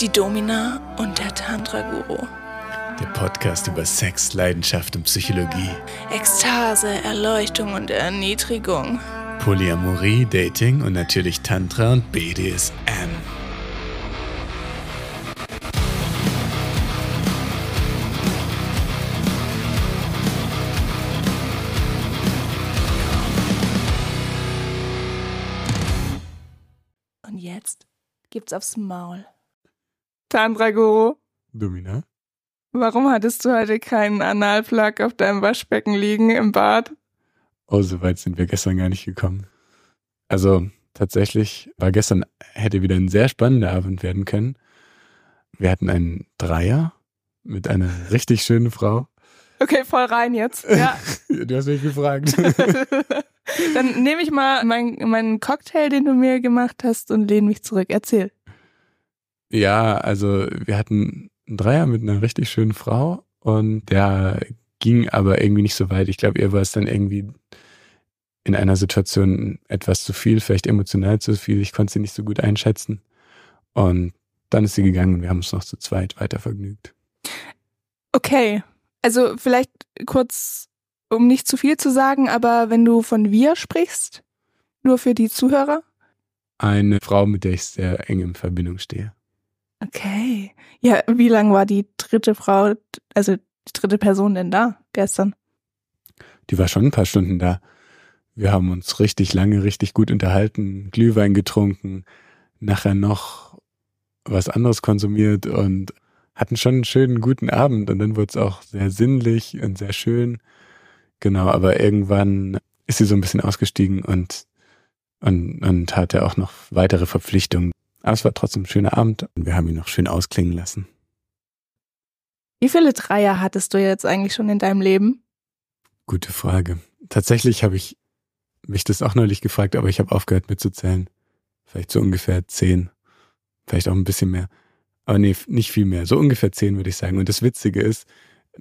Die Domina und der Tantra-Guru. Der Podcast über Sex, Leidenschaft und Psychologie. Ekstase, Erleuchtung und Erniedrigung. Polyamorie, Dating und natürlich Tantra und BDSM. Und jetzt gibt's aufs Maul. Tantra-Guru, Domina? warum hattest du heute keinen Analplug auf deinem Waschbecken liegen im Bad? Oh, so weit sind wir gestern gar nicht gekommen. Also tatsächlich war gestern, hätte wieder ein sehr spannender Abend werden können. Wir hatten einen Dreier mit einer richtig schönen Frau. Okay, voll rein jetzt. Ja. Du hast mich gefragt. Dann nehme ich mal meinen meinen Cocktail, den du mir gemacht hast, und lehne mich zurück. Erzähl. Ja, also wir hatten einen Dreier mit einer richtig schönen Frau und der ging aber irgendwie nicht so weit. Ich glaube, ihr war es dann irgendwie in einer Situation etwas zu viel, vielleicht emotional zu viel. Ich konnte sie nicht so gut einschätzen. Und dann ist sie gegangen und wir haben uns noch zu zweit weiter vergnügt. Okay. Also vielleicht kurz, um nicht zu viel zu sagen, aber wenn du von wir sprichst, nur für die Zuhörer. Eine Frau, mit der ich sehr eng in Verbindung stehe. Okay. Ja, wie lang war die dritte Frau, also die dritte Person denn da gestern? Die war schon ein paar Stunden da. Wir haben uns richtig lange, richtig gut unterhalten, Glühwein getrunken, nachher noch was anderes konsumiert und hatten schon einen schönen, guten Abend. Und dann wurde es auch sehr sinnlich und sehr schön. Genau, aber irgendwann ist sie so ein bisschen ausgestiegen und, und, und hatte auch noch weitere Verpflichtungen. Aber es war trotzdem ein schöner Abend und wir haben ihn noch schön ausklingen lassen. Wie viele Dreier hattest du jetzt eigentlich schon in deinem Leben? Gute Frage. Tatsächlich habe ich mich das auch neulich gefragt, aber ich habe aufgehört mitzuzählen. Vielleicht so ungefähr zehn. Vielleicht auch ein bisschen mehr. Aber nee, nicht viel mehr. So ungefähr zehn würde ich sagen. Und das Witzige ist,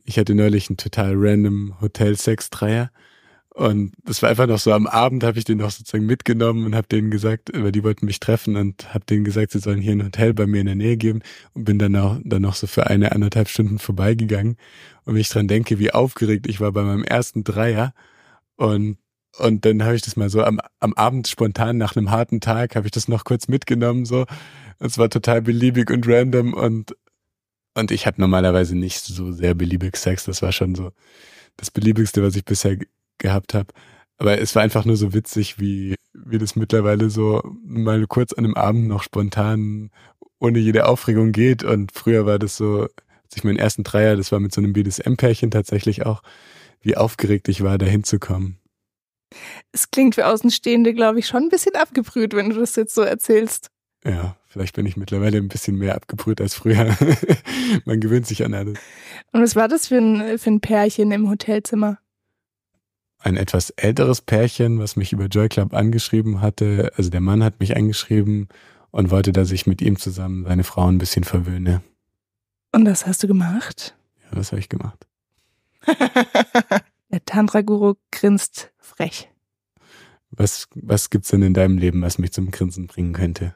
ich hatte neulich einen total random Hotel-Sex-Dreier. Und das war einfach noch so am Abend, habe ich den noch sozusagen mitgenommen und habe denen gesagt, weil die wollten mich treffen und habe denen gesagt, sie sollen hier ein Hotel bei mir in der Nähe geben und bin dann auch dann noch so für eine anderthalb Stunden vorbeigegangen. Und wenn ich dran denke, wie aufgeregt ich war bei meinem ersten Dreier und und dann habe ich das mal so am, am Abend spontan nach einem harten Tag habe ich das noch kurz mitgenommen so. Es war total beliebig und random und und ich habe normalerweise nicht so sehr beliebig Sex, das war schon so das beliebigste, was ich bisher gehabt habe. Aber es war einfach nur so witzig, wie, wie das mittlerweile so mal kurz an einem Abend noch spontan ohne jede Aufregung geht. Und früher war das so, als ich meinen ersten Dreier, das war mit so einem BDSM-Pärchen tatsächlich auch, wie aufgeregt ich war, da hinzukommen. Es klingt für Außenstehende, glaube ich, schon ein bisschen abgebrüht, wenn du das jetzt so erzählst. Ja, vielleicht bin ich mittlerweile ein bisschen mehr abgebrüht als früher. Man gewöhnt sich an alles. Und was war das für ein, für ein Pärchen im Hotelzimmer? Ein etwas älteres Pärchen, was mich über Joy Club angeschrieben hatte. Also der Mann hat mich angeschrieben und wollte, dass ich mit ihm zusammen seine Frau ein bisschen verwöhne. Und das hast du gemacht? Ja, das habe ich gemacht. der Tantra-Guru grinst frech. Was, was gibt's denn in deinem Leben, was mich zum Grinsen bringen könnte?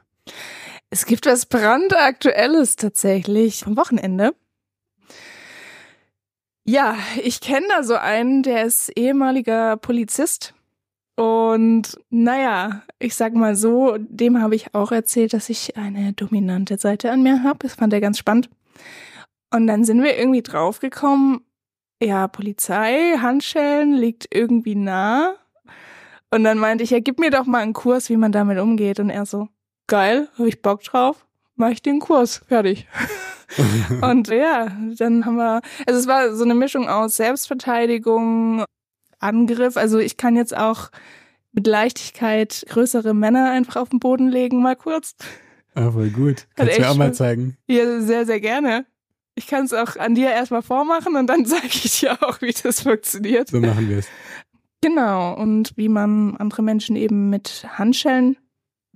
Es gibt was brandaktuelles tatsächlich vom Wochenende. Ja, ich kenne da so einen, der ist ehemaliger Polizist. Und naja, ich sag mal so, dem habe ich auch erzählt, dass ich eine dominante Seite an mir habe. Das fand er ganz spannend. Und dann sind wir irgendwie draufgekommen, ja, Polizei, Handschellen liegt irgendwie nah. Und dann meinte ich, ja, gib mir doch mal einen Kurs, wie man damit umgeht. Und er so, geil, habe ich Bock drauf, mach ich den Kurs, fertig. und ja, dann haben wir, also es war so eine Mischung aus Selbstverteidigung, Angriff. Also ich kann jetzt auch mit Leichtigkeit größere Männer einfach auf den Boden legen, mal kurz. Ah, voll gut. Kannst du mir auch mal zeigen? Ja, sehr, sehr gerne. Ich kann es auch an dir erstmal vormachen und dann zeige ich dir auch, wie das funktioniert. So machen wir es. Genau, und wie man andere Menschen eben mit Handschellen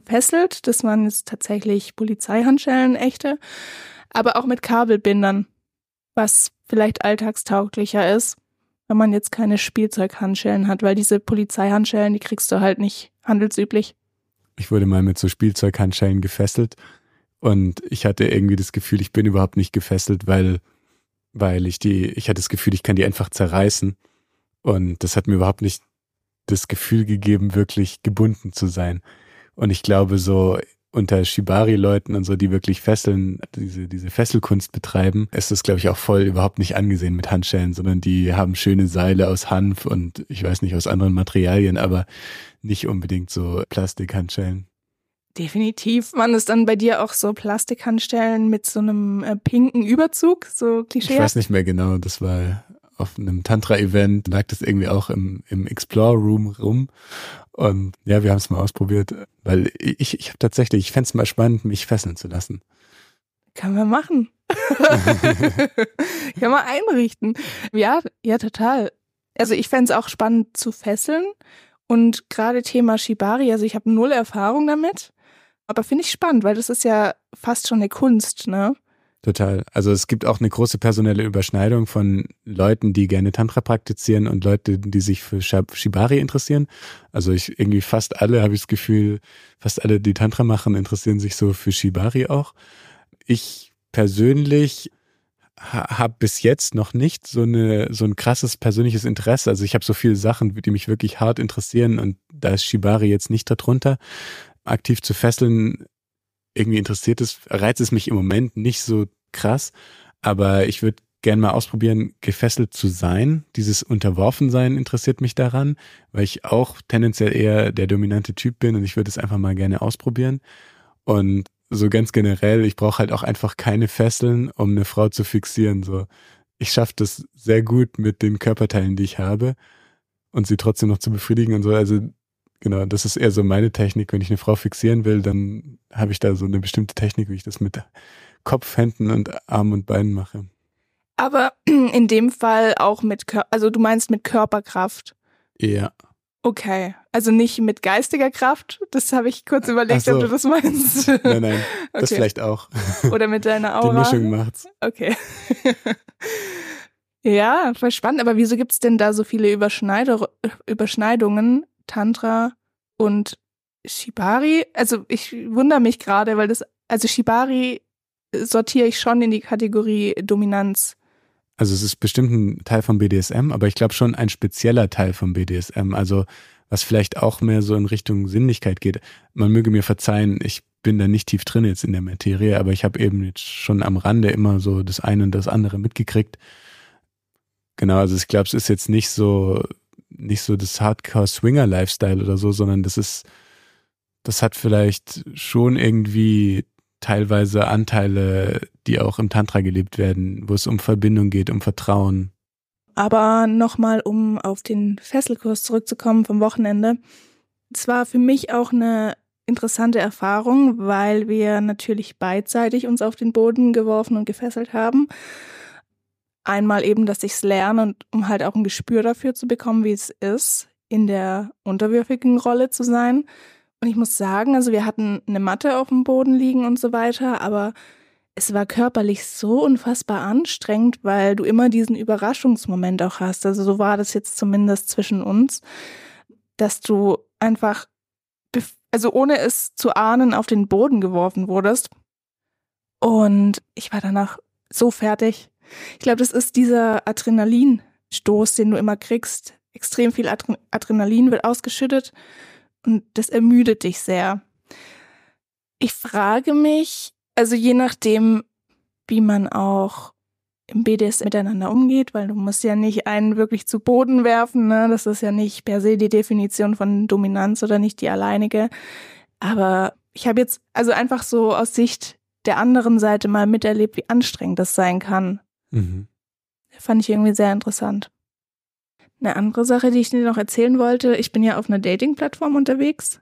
fesselt. Das waren jetzt tatsächlich Polizeihandschellen, echte aber auch mit Kabelbindern, was vielleicht alltagstauglicher ist, wenn man jetzt keine Spielzeughandschellen hat, weil diese Polizeihandschellen, die kriegst du halt nicht handelsüblich. Ich wurde mal mit so Spielzeughandschellen gefesselt Und ich hatte irgendwie das Gefühl, ich bin überhaupt nicht gefesselt, weil, weil ich die, ich hatte das Gefühl, ich kann die einfach zerreißen. Und das hat mir überhaupt nicht das Gefühl gegeben, wirklich gebunden zu sein. Und ich glaube, so unter Shibari-Leuten und so, die wirklich Fesseln, diese, diese Fesselkunst betreiben, ist das, glaube ich, auch voll überhaupt nicht angesehen mit Handschellen, sondern die haben schöne Seile aus Hanf und ich weiß nicht, aus anderen Materialien, aber nicht unbedingt so Plastikhandschellen. Definitiv. Man ist dann bei dir auch so Plastikhandstellen mit so einem äh, pinken Überzug, so Klischee. Ich weiß nicht mehr genau, das war auf einem Tantra-Event, lag das irgendwie auch im, im Explore-Room rum. Und ja, wir haben es mal ausprobiert, weil ich, ich habe tatsächlich, ich fände es mal spannend, mich fesseln zu lassen. Kann man machen. Kann man einrichten. Ja, ja, total. Also ich fände es auch spannend zu fesseln. Und gerade Thema Shibari, also ich habe null Erfahrung damit. Aber finde ich spannend, weil das ist ja fast schon eine Kunst, ne? Total. Also es gibt auch eine große personelle Überschneidung von Leuten, die gerne Tantra praktizieren und Leute, die sich für Shibari interessieren. Also ich irgendwie fast alle habe ich das Gefühl, fast alle, die Tantra machen, interessieren sich so für Shibari auch. Ich persönlich habe bis jetzt noch nicht so eine so ein krasses persönliches Interesse. Also ich habe so viele Sachen, die mich wirklich hart interessieren und da ist Shibari jetzt nicht darunter. Aktiv zu fesseln irgendwie interessiert es, reizt es mich im Moment nicht so krass, aber ich würde gern mal ausprobieren, gefesselt zu sein. Dieses Unterworfensein interessiert mich daran, weil ich auch tendenziell eher der dominante Typ bin und ich würde es einfach mal gerne ausprobieren. Und so ganz generell, ich brauche halt auch einfach keine Fesseln, um eine Frau zu fixieren. So, ich schaffe das sehr gut mit den Körperteilen, die ich habe und sie trotzdem noch zu befriedigen und so. Also genau, das ist eher so meine Technik. Wenn ich eine Frau fixieren will, dann habe ich da so eine bestimmte Technik, wie ich das mit Kopf, Händen und Armen und Beinen mache. Aber in dem Fall auch mit, Kör also du meinst mit Körperkraft? Ja. Okay, also nicht mit geistiger Kraft. Das habe ich kurz überlegt, so. ob du das meinst. Nein, nein, okay. das vielleicht auch. Oder mit deiner Aura. Die Mischung macht's. Okay. ja, voll spannend. Aber wieso gibt's denn da so viele Überschneider Überschneidungen, Tantra und Shibari? Also ich wundere mich gerade, weil das, also Shibari sortiere ich schon in die Kategorie Dominanz. Also es ist bestimmt ein Teil vom BDSM, aber ich glaube schon ein spezieller Teil vom BDSM. Also was vielleicht auch mehr so in Richtung Sinnlichkeit geht. Man möge mir verzeihen, ich bin da nicht tief drin jetzt in der Materie, aber ich habe eben jetzt schon am Rande immer so das eine und das andere mitgekriegt. Genau, also ich glaube, es ist jetzt nicht so nicht so das Hardcore Swinger Lifestyle oder so, sondern das ist das hat vielleicht schon irgendwie teilweise Anteile, die auch im Tantra gelebt werden, wo es um Verbindung geht, um Vertrauen. Aber nochmal, um auf den Fesselkurs zurückzukommen vom Wochenende. Es war für mich auch eine interessante Erfahrung, weil wir natürlich beidseitig uns auf den Boden geworfen und gefesselt haben. Einmal eben, dass ich es lerne und um halt auch ein Gespür dafür zu bekommen, wie es ist, in der unterwürfigen Rolle zu sein. Und ich muss sagen, also wir hatten eine Matte auf dem Boden liegen und so weiter, aber es war körperlich so unfassbar anstrengend, weil du immer diesen Überraschungsmoment auch hast. Also so war das jetzt zumindest zwischen uns, dass du einfach, also ohne es zu ahnen, auf den Boden geworfen wurdest. Und ich war danach so fertig. Ich glaube, das ist dieser Adrenalinstoß, den du immer kriegst. Extrem viel Adrenalin wird ausgeschüttet und das ermüdet dich sehr. Ich frage mich, also je nachdem, wie man auch im BDS miteinander umgeht, weil du musst ja nicht einen wirklich zu Boden werfen, ne? Das ist ja nicht per se die Definition von Dominanz oder nicht die alleinige. Aber ich habe jetzt also einfach so aus Sicht der anderen Seite mal miterlebt, wie anstrengend das sein kann. Mhm. Fand ich irgendwie sehr interessant. Eine andere Sache, die ich dir noch erzählen wollte, ich bin ja auf einer Dating-Plattform unterwegs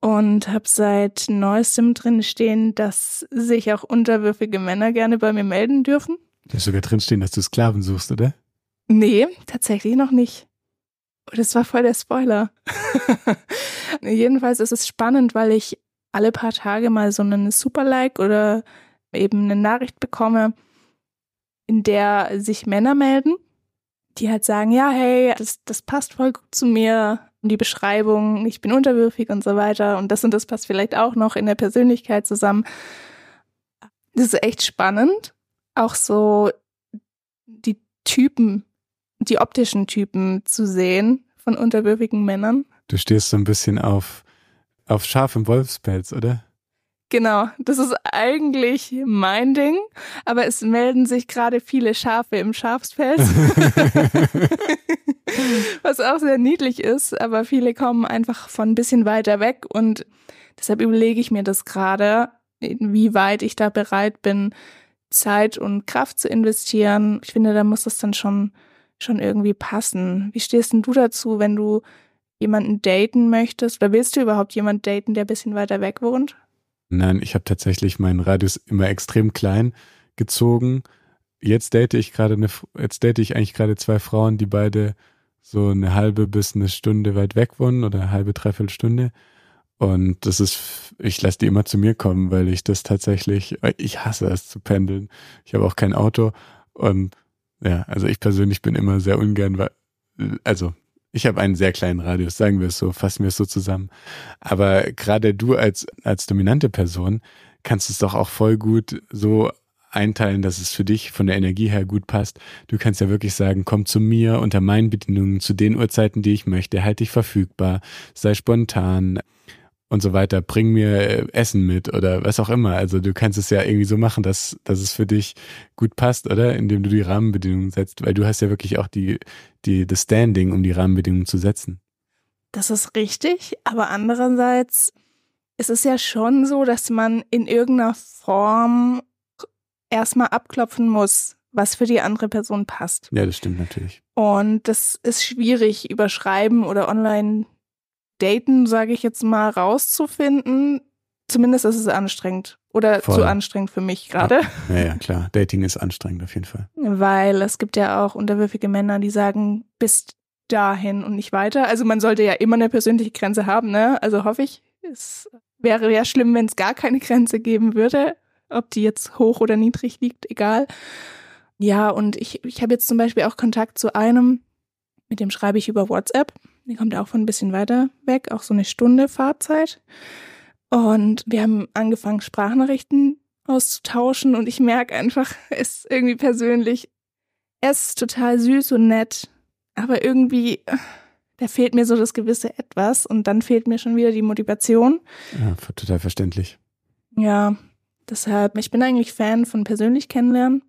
und habe seit neuestem drin stehen, dass sich auch unterwürfige Männer gerne bei mir melden dürfen. Da ist sogar drin stehen, dass du Sklaven suchst, oder? Nee, tatsächlich noch nicht. Oh, das war voll der Spoiler. Jedenfalls ist es spannend, weil ich alle paar Tage mal so einen Super-Like oder eben eine Nachricht bekomme, in der sich Männer melden die halt sagen, ja, hey, das, das passt voll gut zu mir und die Beschreibung, ich bin unterwürfig und so weiter und das und das passt vielleicht auch noch in der Persönlichkeit zusammen. Das ist echt spannend. Auch so die Typen, die optischen Typen zu sehen von unterwürfigen Männern. Du stehst so ein bisschen auf, auf Schaf im Wolfspelz, oder? Genau, das ist eigentlich mein Ding, aber es melden sich gerade viele Schafe im Schafspelz. Was auch sehr niedlich ist, aber viele kommen einfach von ein bisschen weiter weg und deshalb überlege ich mir das gerade, inwieweit ich da bereit bin, Zeit und Kraft zu investieren. Ich finde, da muss das dann schon, schon irgendwie passen. Wie stehst denn du dazu, wenn du jemanden daten möchtest? Oder willst du überhaupt jemanden daten, der ein bisschen weiter weg wohnt? Nein, ich habe tatsächlich meinen Radius immer extrem klein gezogen. Jetzt date ich gerade eine, jetzt date ich eigentlich gerade zwei Frauen, die beide so eine halbe bis eine Stunde weit weg wohnen oder eine halbe, dreiviertel Stunde. Und das ist, ich lasse die immer zu mir kommen, weil ich das tatsächlich, ich hasse es zu pendeln. Ich habe auch kein Auto. Und ja, also ich persönlich bin immer sehr ungern, weil, also ich habe einen sehr kleinen Radius, sagen wir es so, fassen wir es so zusammen. Aber gerade du als, als dominante Person kannst es doch auch voll gut so einteilen, dass es für dich von der Energie her gut passt. Du kannst ja wirklich sagen, komm zu mir unter meinen Bedingungen, zu den Uhrzeiten, die ich möchte, halt dich verfügbar, sei spontan und so weiter, bring mir äh, Essen mit oder was auch immer. Also du kannst es ja irgendwie so machen, dass, dass es für dich gut passt, oder? Indem du die Rahmenbedingungen setzt, weil du hast ja wirklich auch die, die, das Standing, um die Rahmenbedingungen zu setzen. Das ist richtig, aber andererseits ist es ja schon so, dass man in irgendeiner Form erstmal abklopfen muss, was für die andere Person passt. Ja, das stimmt natürlich. Und das ist schwierig über Schreiben oder online daten, sage ich jetzt mal, rauszufinden. Zumindest ist es anstrengend. Oder Voll. zu anstrengend für mich gerade. Ja, ja, klar. Dating ist anstrengend auf jeden Fall. Weil es gibt ja auch unterwürfige Männer, die sagen, bis dahin und nicht weiter. Also man sollte ja immer eine persönliche Grenze haben, ne? Also hoffe ich. Es wäre ja schlimm, wenn es gar keine Grenze geben würde. Ob die jetzt hoch oder niedrig liegt, egal. Ja, und ich, ich habe jetzt zum Beispiel auch Kontakt zu einem, mit dem schreibe ich über WhatsApp. Die kommt auch von ein bisschen weiter weg, auch so eine Stunde Fahrzeit. Und wir haben angefangen, Sprachnachrichten auszutauschen und ich merke einfach, es ist irgendwie persönlich, er ist total süß und nett, aber irgendwie, da fehlt mir so das gewisse Etwas und dann fehlt mir schon wieder die Motivation. Ja, total verständlich. Ja, deshalb, ich bin eigentlich Fan von persönlich kennenlernen.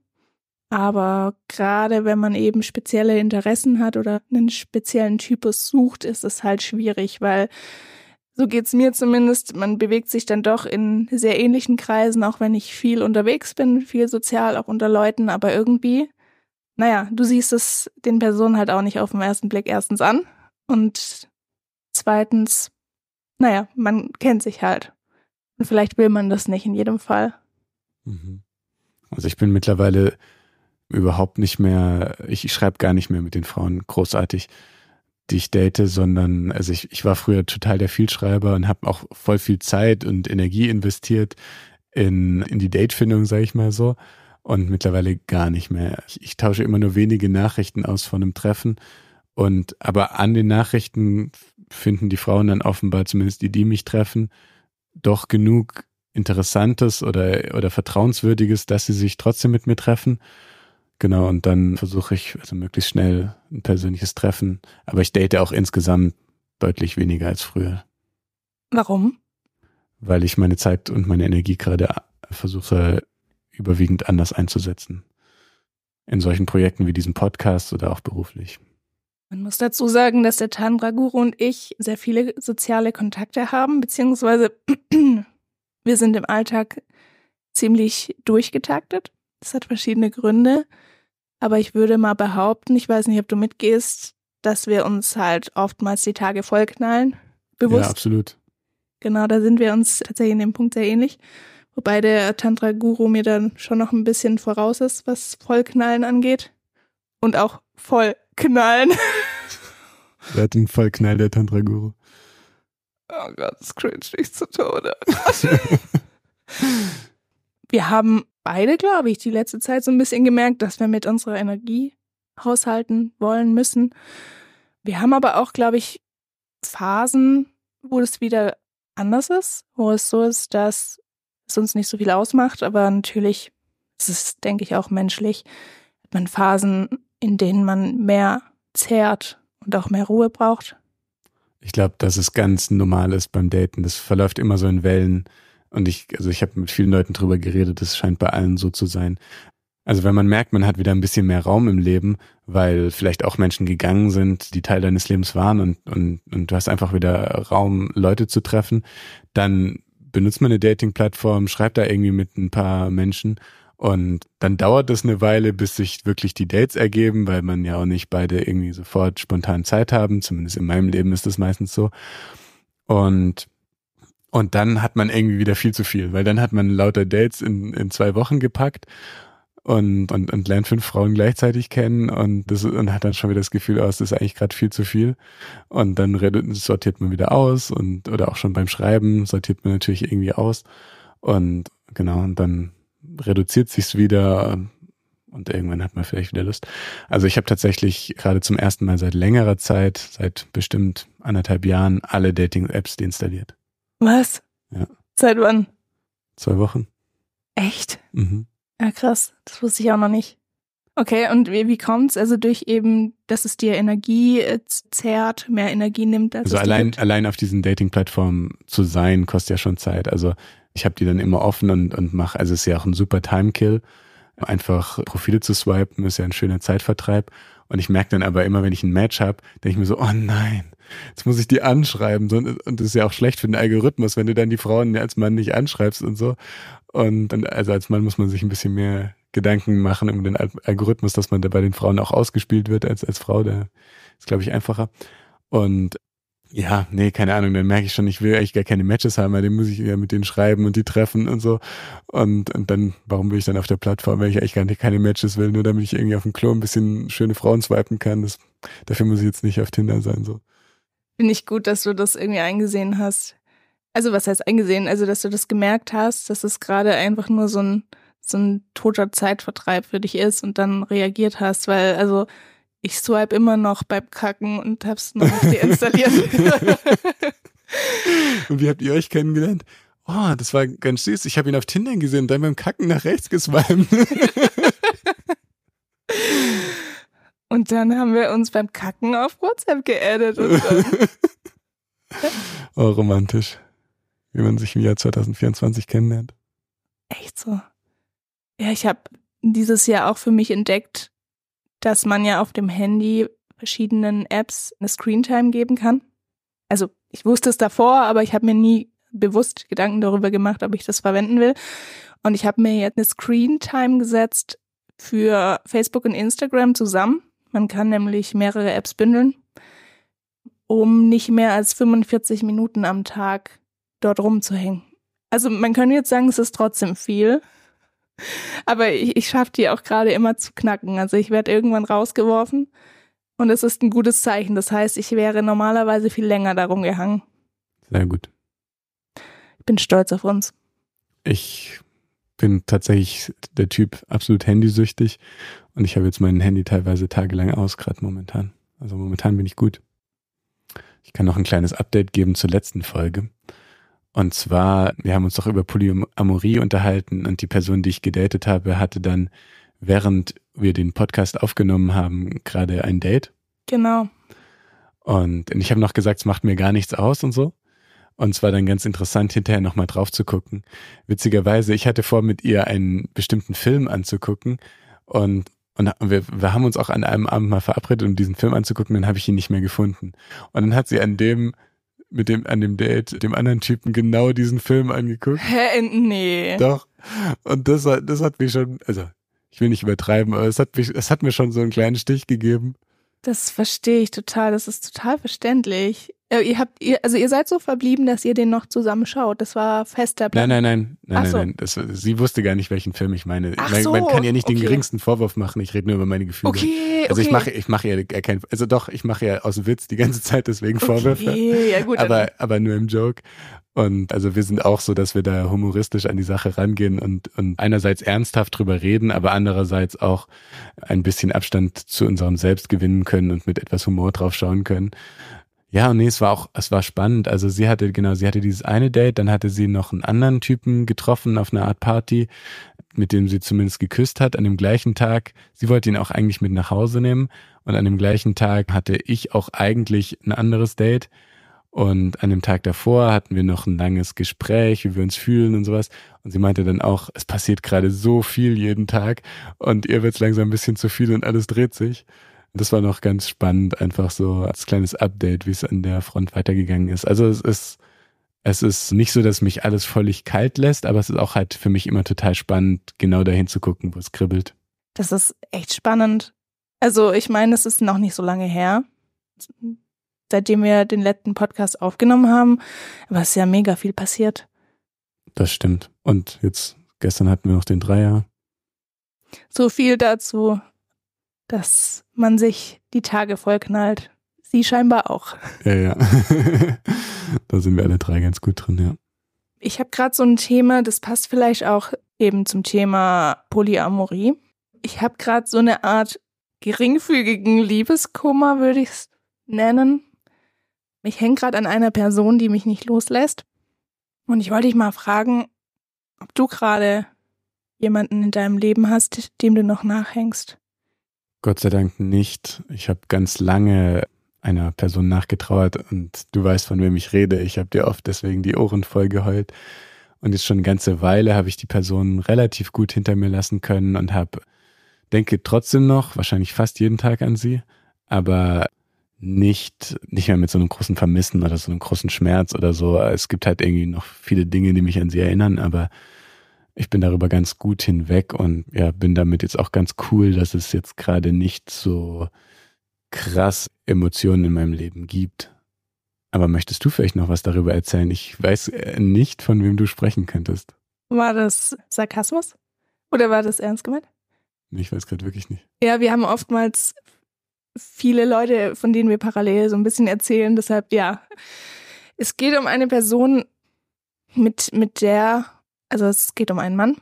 Aber gerade wenn man eben spezielle Interessen hat oder einen speziellen Typus sucht, ist es halt schwierig, weil so geht's mir zumindest. Man bewegt sich dann doch in sehr ähnlichen Kreisen, auch wenn ich viel unterwegs bin, viel sozial, auch unter Leuten, aber irgendwie, naja, du siehst es den Personen halt auch nicht auf den ersten Blick erstens an. Und zweitens, naja, man kennt sich halt. Und vielleicht will man das nicht in jedem Fall. Mhm. Also ich bin mittlerweile überhaupt nicht mehr, ich, ich schreibe gar nicht mehr mit den Frauen großartig, die ich date, sondern also ich, ich war früher total der Vielschreiber und habe auch voll viel Zeit und Energie investiert in, in die Datefindung, sage ich mal so. Und mittlerweile gar nicht mehr. Ich, ich tausche immer nur wenige Nachrichten aus von einem Treffen. Und aber an den Nachrichten finden die Frauen dann offenbar, zumindest die, die mich treffen, doch genug Interessantes oder, oder Vertrauenswürdiges, dass sie sich trotzdem mit mir treffen. Genau, und dann versuche ich also möglichst schnell ein persönliches Treffen. Aber ich date auch insgesamt deutlich weniger als früher. Warum? Weil ich meine Zeit und meine Energie gerade versuche überwiegend anders einzusetzen. In solchen Projekten wie diesem Podcast oder auch beruflich. Man muss dazu sagen, dass der Tantra Guru und ich sehr viele soziale Kontakte haben, beziehungsweise wir sind im Alltag ziemlich durchgetaktet. Das hat verschiedene Gründe. Aber ich würde mal behaupten, ich weiß nicht, ob du mitgehst, dass wir uns halt oftmals die Tage vollknallen. Bewusst. Ja, absolut. Genau, da sind wir uns tatsächlich in dem Punkt sehr ähnlich. Wobei der Tantra-Guru mir dann schon noch ein bisschen voraus ist, was Vollknallen angeht. Und auch Vollknallen. Wer hat den Vollknall, der Tantra-Guru? Oh Gott, das cringe dich zu Tode. wir haben beide, glaube ich, die letzte Zeit so ein bisschen gemerkt, dass wir mit unserer Energie haushalten wollen müssen. Wir haben aber auch, glaube ich, Phasen, wo es wieder anders ist, wo es so ist, dass was uns nicht so viel ausmacht, aber natürlich ist es, denke ich, auch menschlich. Hat man Phasen, in denen man mehr zehrt und auch mehr Ruhe braucht. Ich glaube, dass es ganz normal ist beim Daten. Das verläuft immer so in Wellen. Und ich, also ich habe mit vielen Leuten drüber geredet, das scheint bei allen so zu sein. Also wenn man merkt, man hat wieder ein bisschen mehr Raum im Leben, weil vielleicht auch Menschen gegangen sind, die Teil deines Lebens waren und, und, und du hast einfach wieder Raum, Leute zu treffen, dann benutzt man eine Dating-Plattform, schreibt da irgendwie mit ein paar Menschen und dann dauert es eine Weile, bis sich wirklich die Dates ergeben, weil man ja auch nicht beide irgendwie sofort spontan Zeit haben. Zumindest in meinem Leben ist das meistens so. Und, und dann hat man irgendwie wieder viel zu viel, weil dann hat man lauter Dates in, in zwei Wochen gepackt und, und, und lernt fünf Frauen gleichzeitig kennen und, das, und hat dann schon wieder das Gefühl, oh, es ist eigentlich gerade viel zu viel. Und dann sortiert man wieder aus und oder auch schon beim Schreiben sortiert man natürlich irgendwie aus. Und genau, und dann reduziert sich's wieder und irgendwann hat man vielleicht wieder Lust. Also ich habe tatsächlich gerade zum ersten Mal seit längerer Zeit, seit bestimmt anderthalb Jahren, alle Dating-Apps deinstalliert. Was? Ja. Seit wann? Zwei Wochen. Echt? Mhm. Ja, krass. Das wusste ich auch noch nicht. Okay, und wie, wie kommt's? Also durch eben, dass es dir Energie äh, zehrt, mehr Energie nimmt als Also allein, allein auf diesen Dating-Plattformen zu sein, kostet ja schon Zeit. Also ich habe die dann immer offen und, und mache, also es ist ja auch ein super Timekill. Einfach Profile zu swipen ist ja ein schöner Zeitvertreib. Und ich merke dann aber immer, wenn ich ein Match habe, denke ich mir so, oh nein, jetzt muss ich die anschreiben. Und das ist ja auch schlecht für den Algorithmus, wenn du dann die Frauen als Mann nicht anschreibst und so. Und dann, also als Mann muss man sich ein bisschen mehr Gedanken machen um den Algorithmus, dass man da bei den Frauen auch ausgespielt wird als, als Frau. Da ist, glaube ich, einfacher. Und ja, nee, keine Ahnung, dann merke ich schon, ich will eigentlich gar keine Matches haben, weil dann muss ich ja mit denen schreiben und die treffen und so. Und, und dann, warum will ich dann auf der Plattform, wenn ich eigentlich gar nicht keine Matches will, nur damit ich irgendwie auf dem Klo ein bisschen schöne Frauen swipen kann. Das, dafür muss ich jetzt nicht auf Tinder sein, so. Finde ich gut, dass du das irgendwie eingesehen hast. Also was heißt eingesehen? Also dass du das gemerkt hast, dass es gerade einfach nur so ein so ein toter Zeitvertreib für dich ist und dann reagiert hast, weil also ich swipe immer noch beim Kacken und hab's noch nicht deinstalliert. und wie habt ihr euch kennengelernt? Oh, das war ganz süß. Ich habe ihn auf Tinder gesehen und dann beim Kacken nach rechts geswiped. und dann haben wir uns beim Kacken auf WhatsApp geaddet. Und dann oh, romantisch. Wie man sich im Jahr 2024 kennenlernt. Echt so. Ja, ich habe dieses Jahr auch für mich entdeckt, dass man ja auf dem Handy verschiedenen Apps eine Screentime geben kann. Also ich wusste es davor, aber ich habe mir nie bewusst Gedanken darüber gemacht, ob ich das verwenden will. Und ich habe mir jetzt eine Screentime gesetzt für Facebook und Instagram zusammen. Man kann nämlich mehrere Apps bündeln, um nicht mehr als 45 Minuten am Tag dort rumzuhängen. Also man könnte jetzt sagen, es ist trotzdem viel, aber ich, ich schaffe die auch gerade immer zu knacken. Also ich werde irgendwann rausgeworfen und es ist ein gutes Zeichen. Das heißt, ich wäre normalerweise viel länger darum gehangen. Sehr gut. Ich bin stolz auf uns. Ich bin tatsächlich der Typ absolut handysüchtig und ich habe jetzt mein Handy teilweise tagelang aus, gerade momentan. Also momentan bin ich gut. Ich kann noch ein kleines Update geben zur letzten Folge. Und zwar, wir haben uns doch über Polyamorie unterhalten und die Person, die ich gedatet habe, hatte dann, während wir den Podcast aufgenommen haben, gerade ein Date. Genau. Und ich habe noch gesagt, es macht mir gar nichts aus und so. Und es war dann ganz interessant, hinterher nochmal drauf zu gucken. Witzigerweise, ich hatte vor, mit ihr einen bestimmten Film anzugucken und und wir, wir haben uns auch an einem Abend mal verabredet, um diesen Film anzugucken, dann habe ich ihn nicht mehr gefunden. Und dann hat sie an dem mit dem, an dem Date, dem anderen Typen genau diesen Film angeguckt. Hä? Nee. Doch. Und das hat, das hat mich schon, also, ich will nicht übertreiben, aber es hat mich, es hat mir schon so einen kleinen Stich gegeben. Das verstehe ich total. Das ist total verständlich. Äh, ihr habt, ihr, also ihr seid so verblieben, dass ihr den noch zusammen schaut. Das war fester Plan. Nein, nein, nein, nein, so. nein. Das, sie wusste gar nicht, welchen Film ich meine. Ach man, so, man kann ja nicht okay. den geringsten Vorwurf machen. Ich rede nur über meine Gefühle. Okay, Also ich okay. mache, ich mache ja kein, also doch, ich mache ja aus dem Witz die ganze Zeit deswegen Vorwürfe. Okay, ja gut. aber, aber nur im Joke. Und also wir sind auch so, dass wir da humoristisch an die Sache rangehen und, und einerseits ernsthaft drüber reden, aber andererseits auch ein bisschen Abstand zu unserem Selbst gewinnen können und mit etwas Humor drauf schauen können. Ja, und nee, es war auch, es war spannend. Also sie hatte, genau, sie hatte dieses eine Date, dann hatte sie noch einen anderen Typen getroffen auf einer Art Party, mit dem sie zumindest geküsst hat, an dem gleichen Tag. Sie wollte ihn auch eigentlich mit nach Hause nehmen. Und an dem gleichen Tag hatte ich auch eigentlich ein anderes Date. Und an dem Tag davor hatten wir noch ein langes Gespräch, wie wir uns fühlen und sowas. Und sie meinte dann auch, es passiert gerade so viel jeden Tag und ihr wird es langsam ein bisschen zu viel und alles dreht sich. Das war noch ganz spannend, einfach so als kleines Update, wie es an der Front weitergegangen ist. Also es ist, es ist nicht so, dass mich alles völlig kalt lässt, aber es ist auch halt für mich immer total spannend, genau dahin zu gucken, wo es kribbelt. Das ist echt spannend. Also ich meine, es ist noch nicht so lange her, seitdem wir den letzten Podcast aufgenommen haben, aber es ist ja mega viel passiert. Das stimmt. Und jetzt, gestern hatten wir noch den Dreier. So viel dazu dass man sich die Tage vollknallt. Sie scheinbar auch. Ja, ja. da sind wir alle drei ganz gut drin, ja. Ich habe gerade so ein Thema, das passt vielleicht auch eben zum Thema Polyamorie. Ich habe gerade so eine Art geringfügigen Liebeskummer, würde ich es nennen. Ich hänge gerade an einer Person, die mich nicht loslässt. Und ich wollte dich mal fragen, ob du gerade jemanden in deinem Leben hast, dem du noch nachhängst. Gott sei Dank nicht. Ich habe ganz lange einer Person nachgetrauert und du weißt, von wem ich rede. Ich habe dir oft deswegen die Ohren voll geheult. Und jetzt schon eine ganze Weile habe ich die Person relativ gut hinter mir lassen können und habe, denke trotzdem noch, wahrscheinlich fast jeden Tag an sie, aber nicht, nicht mehr mit so einem großen Vermissen oder so einem großen Schmerz oder so. Es gibt halt irgendwie noch viele Dinge, die mich an sie erinnern, aber ich bin darüber ganz gut hinweg und ja, bin damit jetzt auch ganz cool, dass es jetzt gerade nicht so krass Emotionen in meinem Leben gibt. Aber möchtest du vielleicht noch was darüber erzählen? Ich weiß äh, nicht, von wem du sprechen könntest. War das Sarkasmus? Oder war das ernst gemeint? Ich weiß gerade wirklich nicht. Ja, wir haben oftmals viele Leute, von denen wir parallel so ein bisschen erzählen. Deshalb, ja, es geht um eine Person, mit, mit der also es geht um einen Mann,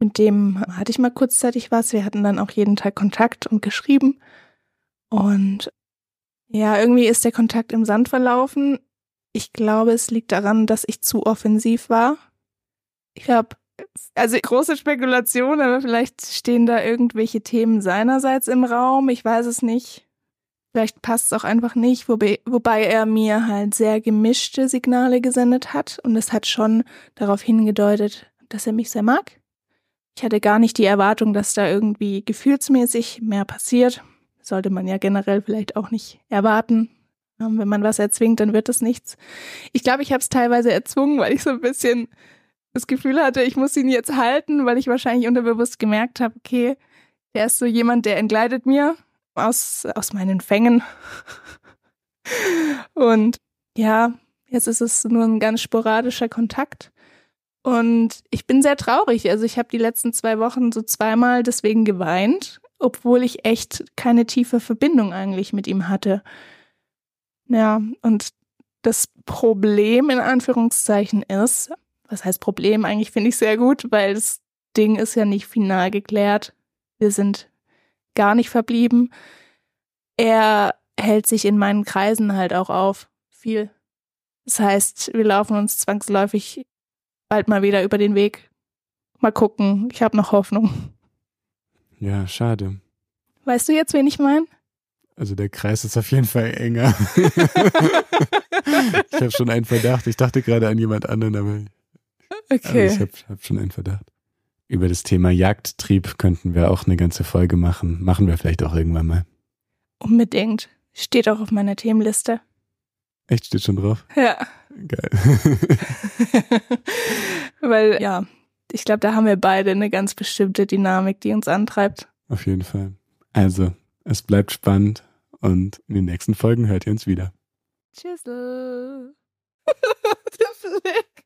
mit dem hatte ich mal kurzzeitig was. Wir hatten dann auch jeden Tag Kontakt und geschrieben. Und ja, irgendwie ist der Kontakt im Sand verlaufen. Ich glaube, es liegt daran, dass ich zu offensiv war. Ich habe, also große Spekulation, aber vielleicht stehen da irgendwelche Themen seinerseits im Raum. Ich weiß es nicht. Vielleicht passt es auch einfach nicht, wobei, wobei er mir halt sehr gemischte Signale gesendet hat und es hat schon darauf hingedeutet, dass er mich sehr mag. Ich hatte gar nicht die Erwartung, dass da irgendwie gefühlsmäßig mehr passiert. Sollte man ja generell vielleicht auch nicht erwarten. Ähm, wenn man was erzwingt, dann wird es nichts. Ich glaube, ich habe es teilweise erzwungen, weil ich so ein bisschen das Gefühl hatte, ich muss ihn jetzt halten, weil ich wahrscheinlich unterbewusst gemerkt habe, okay, der ist so jemand, der entgleitet mir aus, aus meinen Fängen. Und ja, jetzt ist es nur ein ganz sporadischer Kontakt. Und ich bin sehr traurig. Also ich habe die letzten zwei Wochen so zweimal deswegen geweint, obwohl ich echt keine tiefe Verbindung eigentlich mit ihm hatte. Ja, und das Problem in Anführungszeichen ist, was heißt Problem? Eigentlich finde ich sehr gut, weil das Ding ist ja nicht final geklärt. Wir sind gar nicht verblieben. Er hält sich in meinen Kreisen halt auch auf. Viel. Das heißt, wir laufen uns zwangsläufig bald mal wieder über den Weg. Mal gucken. Ich habe noch Hoffnung. Ja, schade. Weißt du jetzt, wen ich meine? Also der Kreis ist auf jeden Fall enger. ich habe schon einen Verdacht. Ich dachte gerade an jemand anderen, aber okay. Also ich habe hab schon einen Verdacht. Über das Thema Jagdtrieb könnten wir auch eine ganze Folge machen. Machen wir vielleicht auch irgendwann mal. Unbedingt. Steht auch auf meiner Themenliste. Echt, steht schon drauf? Ja. Geil. Weil, ja, ich glaube, da haben wir beide eine ganz bestimmte Dynamik, die uns antreibt. Auf jeden Fall. Also, es bleibt spannend und in den nächsten Folgen hört ihr uns wieder. Tschüss.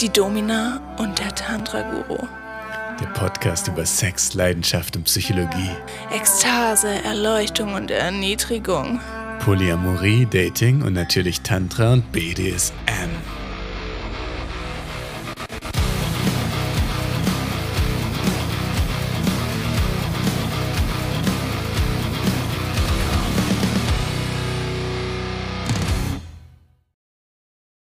Die Domina und der Tantra-Guru. Der Podcast über Sex, Leidenschaft und Psychologie. Ekstase, Erleuchtung und Erniedrigung. Polyamorie, Dating und natürlich Tantra und BDSM.